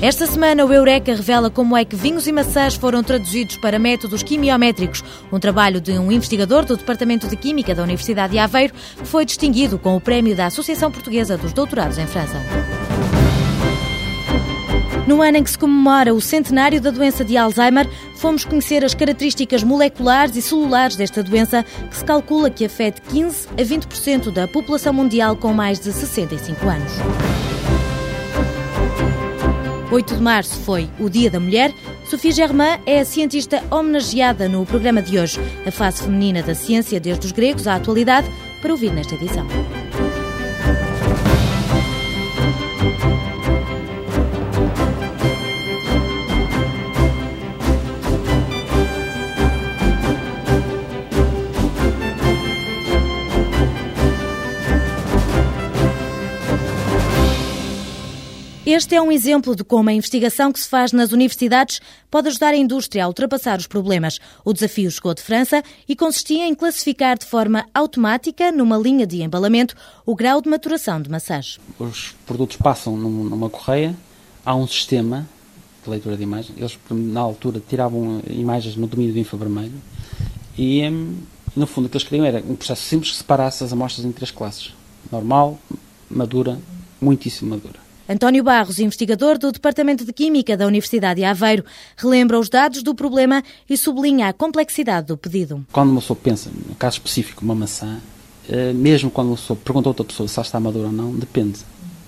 Esta semana, o Eureka revela como é que vinhos e maçãs foram traduzidos para métodos quimiométricos, um trabalho de um investigador do Departamento de Química da Universidade de Aveiro, que foi distinguido com o prémio da Associação Portuguesa dos Doutorados em França. No ano em que se comemora o centenário da doença de Alzheimer, fomos conhecer as características moleculares e celulares desta doença, que se calcula que afete 15 a 20% da população mundial com mais de 65 anos. 8 de março foi o Dia da Mulher. Sophie Germain é a cientista homenageada no programa de hoje, a face feminina da ciência desde os gregos à atualidade, para ouvir nesta edição. Este é um exemplo de como a investigação que se faz nas universidades pode ajudar a indústria a ultrapassar os problemas. O desafio chegou de França e consistia em classificar de forma automática, numa linha de embalamento, o grau de maturação de maçãs. Os produtos passam numa correia, há um sistema de leitura de imagens. Eles, na altura, tiravam imagens no domínio do infravermelho e, hum, no fundo, o que eles queriam era um processo simples que separasse as amostras em três classes: normal, madura, muitíssimo madura. António Barros, investigador do Departamento de Química da Universidade de Aveiro, relembra os dados do problema e sublinha a complexidade do pedido. Quando uma pessoa pensa, no caso específico, uma maçã, eh, mesmo quando uma pessoa pergunta a outra pessoa se está madura ou não, depende.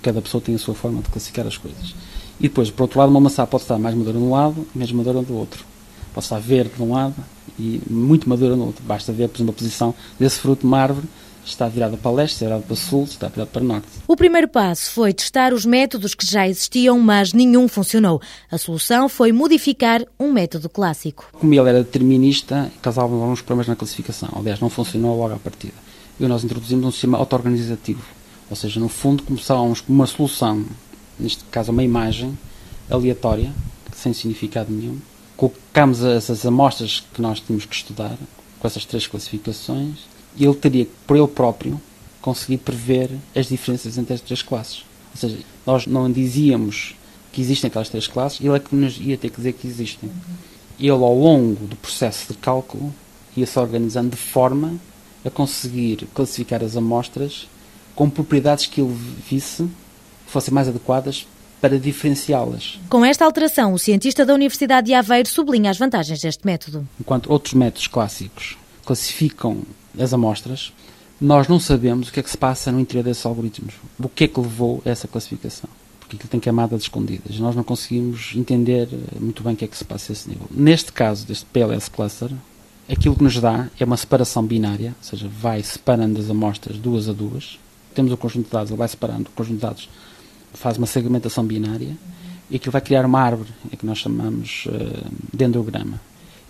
Cada pessoa tem a sua forma de classificar as coisas. E depois, por outro lado, uma maçã pode estar mais madura de um lado e menos madura do outro. Pode estar verde de um lado e muito madura no outro. Basta ver, por exemplo, a posição desse fruto de uma árvore está virada para leste, está virada para sul, está virada para norte. O primeiro passo foi testar os métodos que já existiam, mas nenhum funcionou. A solução foi modificar um método clássico. Como ele era determinista, causava alguns problemas na classificação. Aliás, não funcionou logo à partida. E nós introduzimos um sistema auto-organizativo. Ou seja, no fundo, começávamos com uma solução, neste caso uma imagem aleatória, sem significado nenhum. Colocámos essas amostras que nós tínhamos que estudar, com essas três classificações, ele teria, por ele próprio, conseguir prever as diferenças entre as três classes. Ou seja, nós não dizíamos que existem aquelas três classes, ele é que nos ia ter que dizer que existem. Ele, ao longo do processo de cálculo, ia-se organizando de forma a conseguir classificar as amostras com propriedades que ele visse que fossem mais adequadas para diferenciá-las. Com esta alteração, o cientista da Universidade de Aveiro sublinha as vantagens deste método. Enquanto outros métodos clássicos classificam as amostras, nós não sabemos o que é que se passa no interior desses algoritmos. O que é que levou a essa classificação? Porque aquilo tem camadas escondidas. Nós não conseguimos entender eh, muito bem o que é que se passa a esse nível. Neste caso, deste PLS Cluster, aquilo que nos dá é uma separação binária, ou seja, vai separando as amostras duas a duas. Temos o conjunto de dados, ele vai separando o conjunto de dados, faz uma segmentação binária e aquilo vai criar uma árvore, é que nós chamamos uh, dendrograma.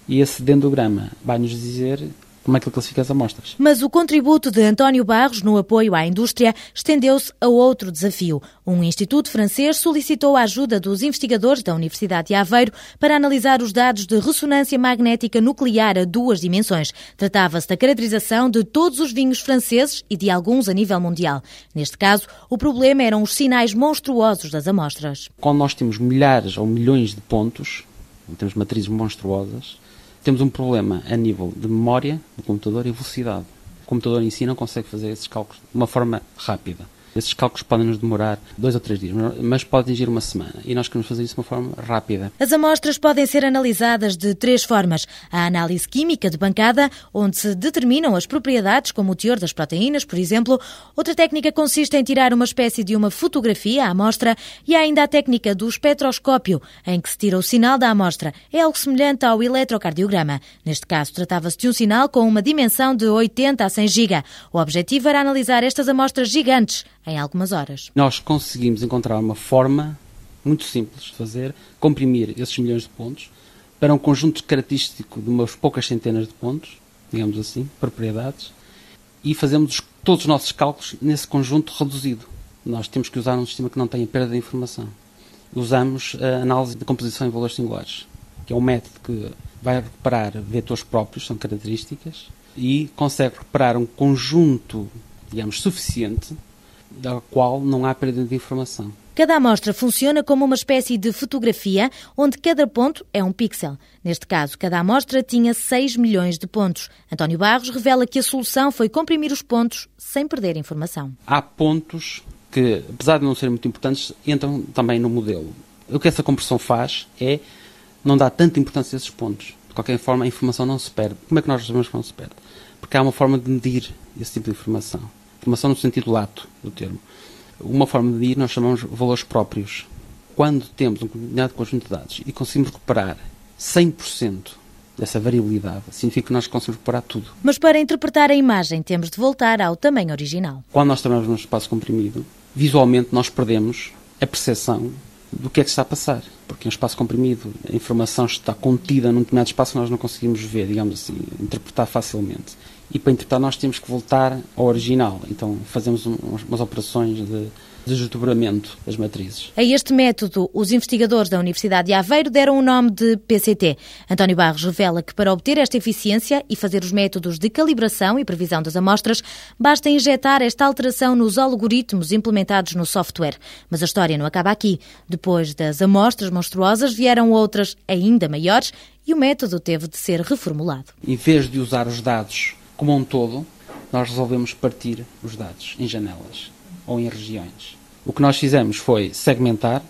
E esse dendrograma vai nos dizer como é que ele classifica as amostras. Mas o contributo de António Barros no apoio à indústria estendeu-se a outro desafio. Um instituto francês solicitou a ajuda dos investigadores da Universidade de Aveiro para analisar os dados de ressonância magnética nuclear a duas dimensões. Tratava-se da caracterização de todos os vinhos franceses e de alguns a nível mundial. Neste caso, o problema eram os sinais monstruosos das amostras. Quando nós temos milhares ou milhões de pontos, temos matrizes monstruosas, temos um problema a nível de memória do computador e velocidade. O computador em si não consegue fazer esses cálculos de uma forma rápida. Esses cálculos podem nos demorar dois ou três dias, mas pode atingir uma semana. E nós queremos fazer isso de uma forma rápida. As amostras podem ser analisadas de três formas. A análise química de bancada, onde se determinam as propriedades, como o teor das proteínas, por exemplo. Outra técnica consiste em tirar uma espécie de uma fotografia à amostra. E há ainda a técnica do espectroscópio, em que se tira o sinal da amostra. É algo semelhante ao eletrocardiograma. Neste caso, tratava-se de um sinal com uma dimensão de 80 a 100 giga. O objetivo era analisar estas amostras gigantes em algumas horas. Nós conseguimos encontrar uma forma muito simples de fazer, comprimir esses milhões de pontos para um conjunto característico de umas poucas centenas de pontos, digamos assim, propriedades, e fazemos todos os nossos cálculos nesse conjunto reduzido. Nós temos que usar um sistema que não tenha perda de informação. Usamos a análise de composição em valores singulares, que é um método que vai recuperar vetores próprios, são características, e consegue recuperar um conjunto, digamos, suficiente da qual não há perda de informação. Cada amostra funciona como uma espécie de fotografia, onde cada ponto é um pixel. Neste caso, cada amostra tinha 6 milhões de pontos. António Barros revela que a solução foi comprimir os pontos sem perder informação. Há pontos que, apesar de não serem muito importantes, entram também no modelo. O que essa compressão faz é não dar tanta importância a esses pontos. De qualquer forma, a informação não se perde. Como é que nós sabemos que não se perde? Porque há uma forma de medir esse tipo de informação. Informação no sentido lato do termo. Uma forma de medir nós chamamos valores próprios. Quando temos um determinado conjunto de dados e conseguimos recuperar 100% dessa variabilidade, significa que nós conseguimos recuperar tudo. Mas para interpretar a imagem temos de voltar ao tamanho original. Quando nós trabalhamos num espaço comprimido, visualmente nós perdemos a percepção do que é que está a passar. Porque em um espaço comprimido, a informação está contida num determinado espaço que nós não conseguimos ver, digamos assim, interpretar facilmente. E para interpretar nós temos que voltar ao original. Então fazemos umas operações de desdobramento das matrizes. A este método, os investigadores da Universidade de Aveiro deram o nome de PCT. António Barros revela que para obter esta eficiência e fazer os métodos de calibração e previsão das amostras, basta injetar esta alteração nos algoritmos implementados no software. Mas a história não acaba aqui. Depois das amostras monstruosas vieram outras ainda maiores e o método teve de ser reformulado. Em vez de usar os dados como um todo, nós resolvemos partir os dados em janelas ou em regiões. O que nós fizemos foi segmentar,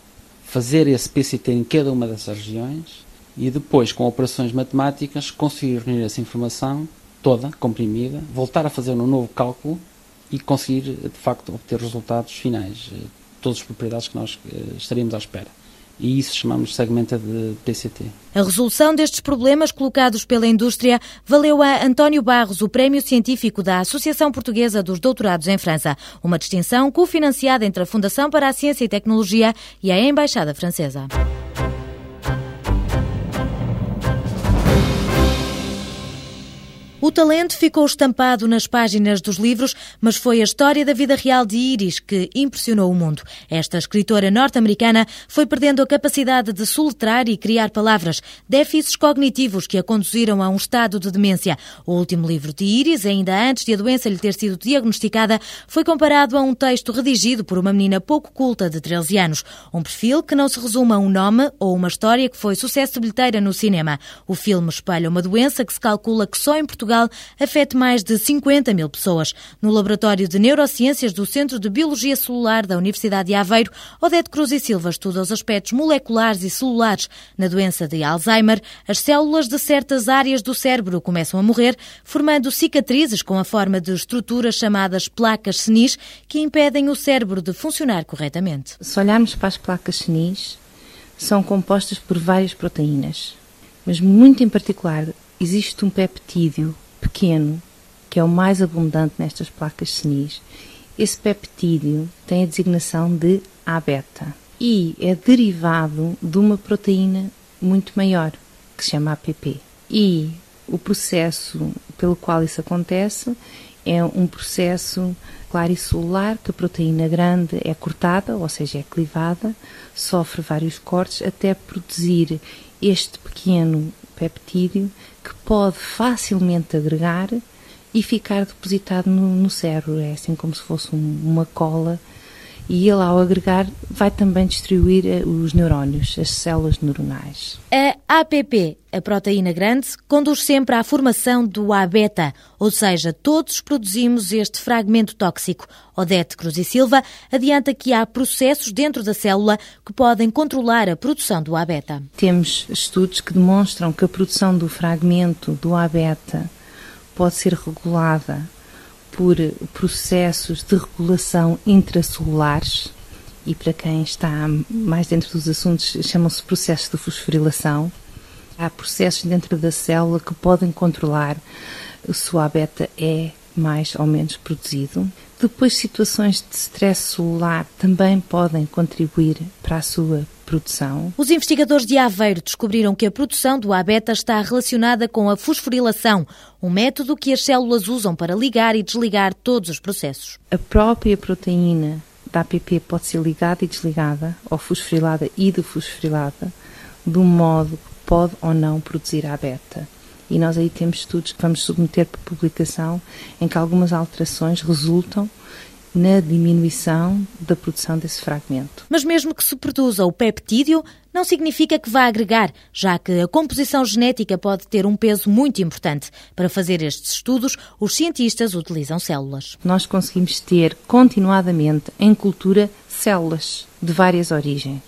fazer esse PCT em cada uma dessas regiões e depois, com operações matemáticas, conseguir reunir essa informação toda, comprimida, voltar a fazer um novo cálculo e conseguir, de facto, obter resultados finais, eh, todas as propriedades que nós eh, estaríamos à espera e isso chamamos segmenta de PCT. A resolução destes problemas colocados pela indústria valeu a António Barros o Prémio Científico da Associação Portuguesa dos Doutorados em França, uma distinção cofinanciada entre a Fundação para a Ciência e Tecnologia e a Embaixada Francesa. O talento ficou estampado nas páginas dos livros, mas foi a história da vida real de Iris que impressionou o mundo. Esta escritora norte-americana foi perdendo a capacidade de soletrar e criar palavras, déficits cognitivos que a conduziram a um estado de demência. O último livro de Iris, ainda antes de a doença lhe ter sido diagnosticada, foi comparado a um texto redigido por uma menina pouco culta de 13 anos. Um perfil que não se resume a um nome ou uma história que foi sucesso de bilheteira no cinema. O filme espalha uma doença que se calcula que só em Portugal Portugal afete mais de 50 mil pessoas. No Laboratório de Neurociências do Centro de Biologia Celular da Universidade de Aveiro, Odete Cruz e Silva estuda os aspectos moleculares e celulares. Na doença de Alzheimer, as células de certas áreas do cérebro começam a morrer, formando cicatrizes com a forma de estruturas chamadas placas senis, que impedem o cérebro de funcionar corretamente. Se olharmos para as placas senis, são compostas por várias proteínas, mas muito em particular existe um peptídeo pequeno, que é o mais abundante nestas placas senis. Esse peptídeo tem a designação de A-beta e é derivado de uma proteína muito maior, que se chama APP. E o processo pelo qual isso acontece é um processo claricelular, que a proteína grande é cortada, ou seja, é clivada, sofre vários cortes até produzir este pequeno peptídeo que pode facilmente agregar e ficar depositado no, no cérebro. É assim como se fosse um, uma cola. E ele, ao agregar, vai também distribuir eh, os neurónios, as células neuronais. A APP, a proteína grande, conduz sempre à formação do A-beta, ou seja, todos produzimos este fragmento tóxico. Odete Cruz e Silva adianta que há processos dentro da célula que podem controlar a produção do A-beta. Temos estudos que demonstram que a produção do fragmento do A-beta pode ser regulada por processos de regulação intracelulares e para quem está mais dentro dos assuntos chamam-se processos de fosforilação. Há processos dentro da célula que podem controlar se o A beta é mais ou menos produzido. Depois, situações de stress celular também podem contribuir para a sua produção. Os investigadores de Aveiro descobriram que a produção do A-beta está relacionada com a fosforilação, um método que as células usam para ligar e desligar todos os processos. A própria proteína da APP pode ser ligada e desligada, ou fosforilada e defosforilada, de um modo que pode ou não produzir A-beta. E nós aí temos estudos que vamos submeter para publicação em que algumas alterações resultam na diminuição da produção desse fragmento. Mas mesmo que se produza o peptídeo, não significa que vá agregar, já que a composição genética pode ter um peso muito importante. Para fazer estes estudos, os cientistas utilizam células. Nós conseguimos ter continuadamente em cultura células de várias origens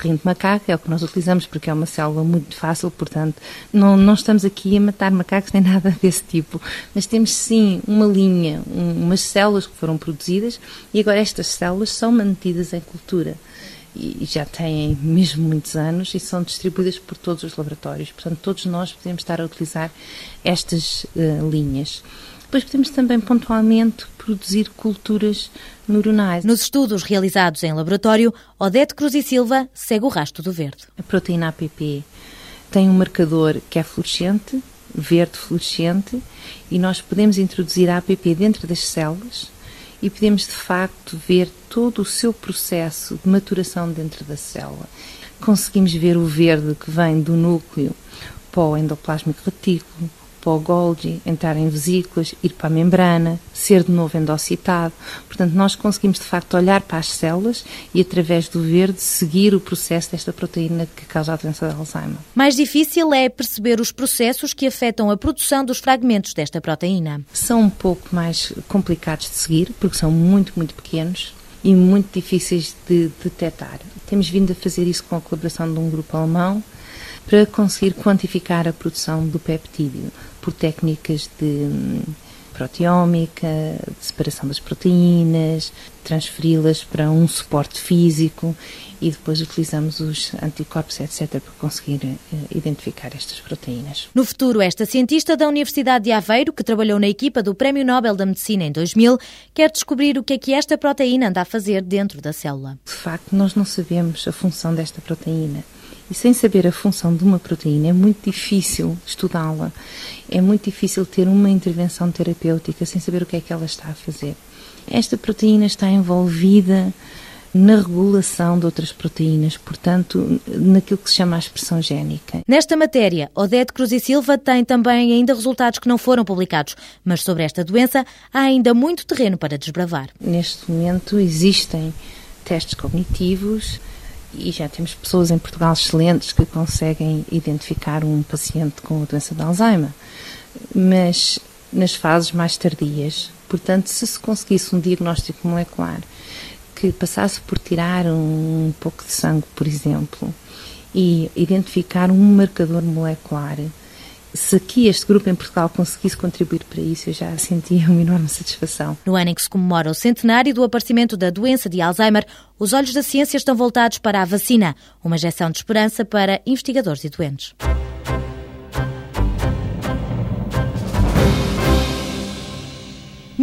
rim de macaco, é o que nós utilizamos porque é uma célula muito fácil, portanto, não, não estamos aqui a matar macacos nem nada desse tipo, mas temos sim uma linha, um, umas células que foram produzidas e agora estas células são mantidas em cultura e já têm mesmo muitos anos e são distribuídas por todos os laboratórios. Portanto, todos nós podemos estar a utilizar estas uh, linhas. Depois podemos também pontualmente produzir culturas neuronais. Nos estudos realizados em laboratório, Odete Cruz e Silva segue o rastro do verde. A proteína APP tem um marcador que é fluorescente, verde fluorescente, e nós podemos introduzir a APP dentro das células e podemos de facto ver todo o seu processo de maturação dentro da célula. Conseguimos ver o verde que vem do núcleo para o endoplasmic retículo, para o Golgi, entrar em vesículas, ir para a membrana, ser de novo endocitado. Portanto, nós conseguimos de facto olhar para as células e, através do verde, seguir o processo desta proteína que causa a doença de Alzheimer. Mais difícil é perceber os processos que afetam a produção dos fragmentos desta proteína. São um pouco mais complicados de seguir, porque são muito, muito pequenos e muito difíceis de detectar. Temos vindo a fazer isso com a colaboração de um grupo alemão para conseguir quantificar a produção do peptídeo por técnicas de proteómica, de separação das proteínas, transferi-las para um suporte físico e depois utilizamos os anticorpos, etc., para conseguir uh, identificar estas proteínas. No futuro, esta cientista da Universidade de Aveiro, que trabalhou na equipa do Prémio Nobel da Medicina em 2000, quer descobrir o que é que esta proteína anda a fazer dentro da célula. De facto, nós não sabemos a função desta proteína. E sem saber a função de uma proteína é muito difícil estudá-la, é muito difícil ter uma intervenção terapêutica sem saber o que é que ela está a fazer. Esta proteína está envolvida na regulação de outras proteínas, portanto, naquilo que se chama a expressão génica. Nesta matéria, Odete Cruz e Silva tem também ainda resultados que não foram publicados, mas sobre esta doença há ainda muito terreno para desbravar. Neste momento existem testes cognitivos, e já temos pessoas em Portugal excelentes que conseguem identificar um paciente com a doença de Alzheimer, mas nas fases mais tardias. Portanto, se se conseguisse um diagnóstico molecular que passasse por tirar um pouco de sangue, por exemplo, e identificar um marcador molecular se aqui este grupo em Portugal conseguisse contribuir para isso, eu já sentia uma enorme satisfação. No ano em que se comemora o centenário do aparecimento da doença de Alzheimer, os olhos da ciência estão voltados para a vacina, uma injeção de esperança para investigadores e doentes.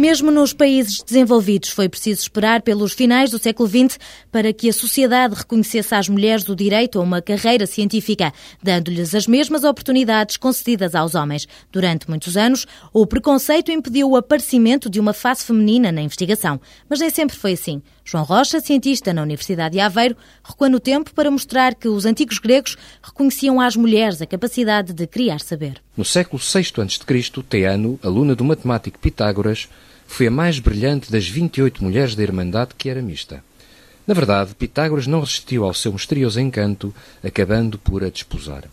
Mesmo nos países desenvolvidos, foi preciso esperar pelos finais do século XX para que a sociedade reconhecesse às mulheres o direito a uma carreira científica, dando-lhes as mesmas oportunidades concedidas aos homens. Durante muitos anos, o preconceito impediu o aparecimento de uma face feminina na investigação, mas nem sempre foi assim. João Rocha, cientista na Universidade de Aveiro, recua no tempo para mostrar que os antigos gregos reconheciam às mulheres a capacidade de criar saber. No século VI a.C., Teano, aluna do matemático Pitágoras, foi a mais brilhante das 28 mulheres da Irmandade que era mista. Na verdade, Pitágoras não resistiu ao seu misterioso encanto, acabando por a desposar.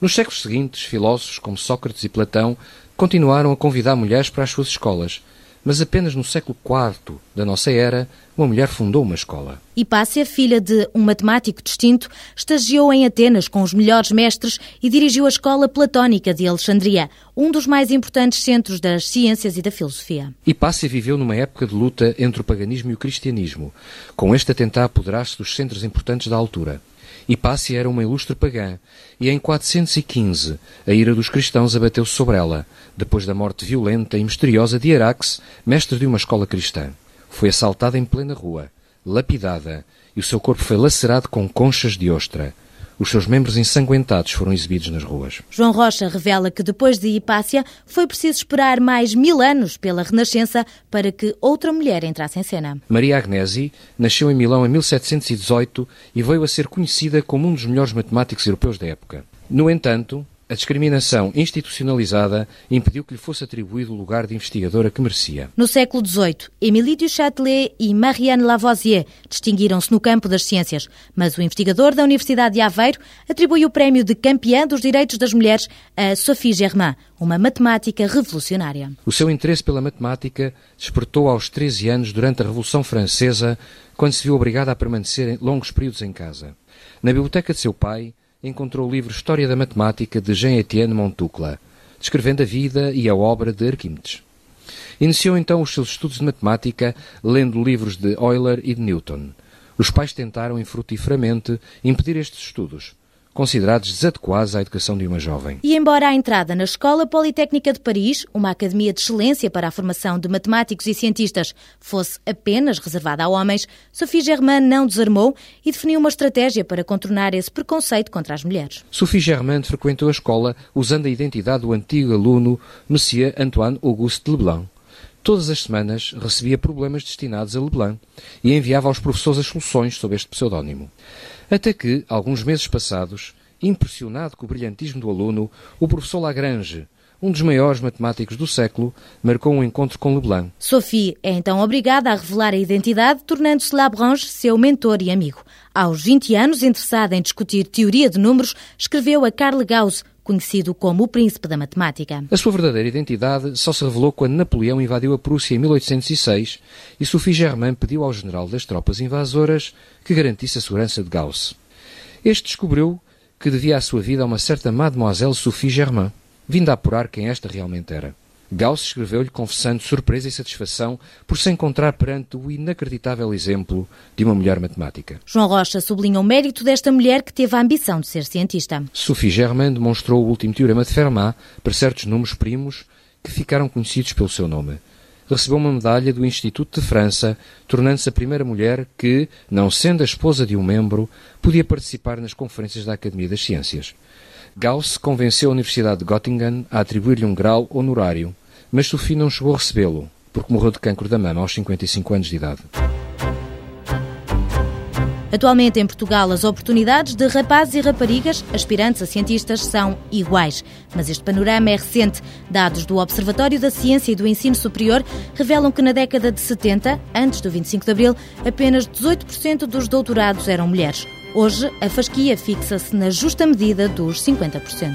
Nos séculos seguintes, filósofos como Sócrates e Platão continuaram a convidar mulheres para as suas escolas, mas apenas no século IV da nossa era, uma mulher fundou uma escola. Hipácia, filha de um matemático distinto, estagiou em Atenas com os melhores mestres e dirigiu a Escola Platónica de Alexandria, um dos mais importantes centros das ciências e da filosofia. Hipácia viveu numa época de luta entre o paganismo e o cristianismo, com este tentar apoderar-se dos centros importantes da altura. Hipácia era uma ilustre pagã, e em 415 a ira dos cristãos abateu-se sobre ela, depois da morte violenta e misteriosa de Arax, mestre de uma escola cristã. Foi assaltada em plena rua, lapidada, e o seu corpo foi lacerado com conchas de ostra. Os seus membros ensanguentados foram exibidos nas ruas. João Rocha revela que depois de Hipácia foi preciso esperar mais mil anos pela Renascença para que outra mulher entrasse em cena. Maria Agnesi nasceu em Milão em 1718 e veio a ser conhecida como um dos melhores matemáticos europeus da época. No entanto, A discriminação institucionalizada impediu que lhe fosse atribuído o lugar de investigadora que merecia. No século XVIII, du Châtelet e Marianne Lavoisier distinguiram-se no campo das ciências, mas o investigador da Universidade de Aveiro atribui o prémio de campeã dos direitos das mulheres a Sophie Germain, uma matemática revolucionária. O seu interesse pela matemática despertou aos 13 anos durante a Revolução Francesa, quando se viu obrigada a permanecer longos períodos em casa. Na biblioteca de seu pai, encontrou o livro História da Matemática de Jean-Étienne Montucla, descrevendo a vida e a obra de Arquimedes. Iniciou então os seus estudos de matemática lendo livros de Euler e de Newton. Os pais tentaram infrutíferamente impedir estes estudos, considerados desadequados à educação de uma jovem. E embora a entrada na Escola Politécnica de Paris, uma academia de excelência para a formação de matemáticos e cientistas, fosse apenas reservada a homens, Sophie Germain não desarmou e definiu uma estratégia para contornar esse preconceito contra as mulheres. Sophie Germain frequentou a escola usando a identidade do antigo aluno Monsieur Antoine Auguste Leblanc. Todas as semanas recebia problemas destinados a Leblanc e enviava aos professores as soluções sob este pseudónimo. Até que, alguns meses passados, impressionado com o brilhantismo do aluno, o professor Lagrange, um dos maiores matemáticos do século, marcou um encontro com Leblanc. Sophie é então obrigada a revelar a identidade, tornando-se Lagrange seu mentor e amigo. Aos 20 anos, interessada em discutir teoria de números, escreveu a Carl Gauss, conhecido como o príncipe da matemática. A sua verdadeira identidade só se revelou quando Napoleão invadiu a Prússia em 1806 e Sophie Germain pediu ao general das tropas invasoras que garantisse a segurança de Gauss. Este descobriu que devia a sua vida a uma certa Mademoiselle Sophie Germain, vindo a apurar quem esta realmente era. Gauss escreveu-lhe confessando surpresa e satisfação por se encontrar perante o inacreditável exemplo de uma mulher matemática. João Rocha sublinha o mérito desta mulher que teve a ambição de ser cientista. Sophie Germain demonstrou o último teorema de Fermat para certos números primos que ficaram conhecidos pelo seu nome. Recebeu uma medalha do Instituto de França, tornando-se a primeira mulher que, não sendo a esposa de um membro, podia participar nas conferências da Academia das Ciências. Gauss convenceu a Universidade de Göttingen a atribuir-lhe um grau honorário, mas Sophie não chegou a recebê-lo, porque morreu de cancro da mama aos 55 anos de idade. Atualmente em Portugal, as oportunidades de rapazes e raparigas aspirantes a cientistas são iguais. Mas este panorama é recente. Dados do Observatório da Ciência e do Ensino Superior revelam que na década de 70, antes do 25 de abril, apenas 18% dos doutorados eram mulheres. Hoje, a fasquia fixa-se na justa medida dos 50%.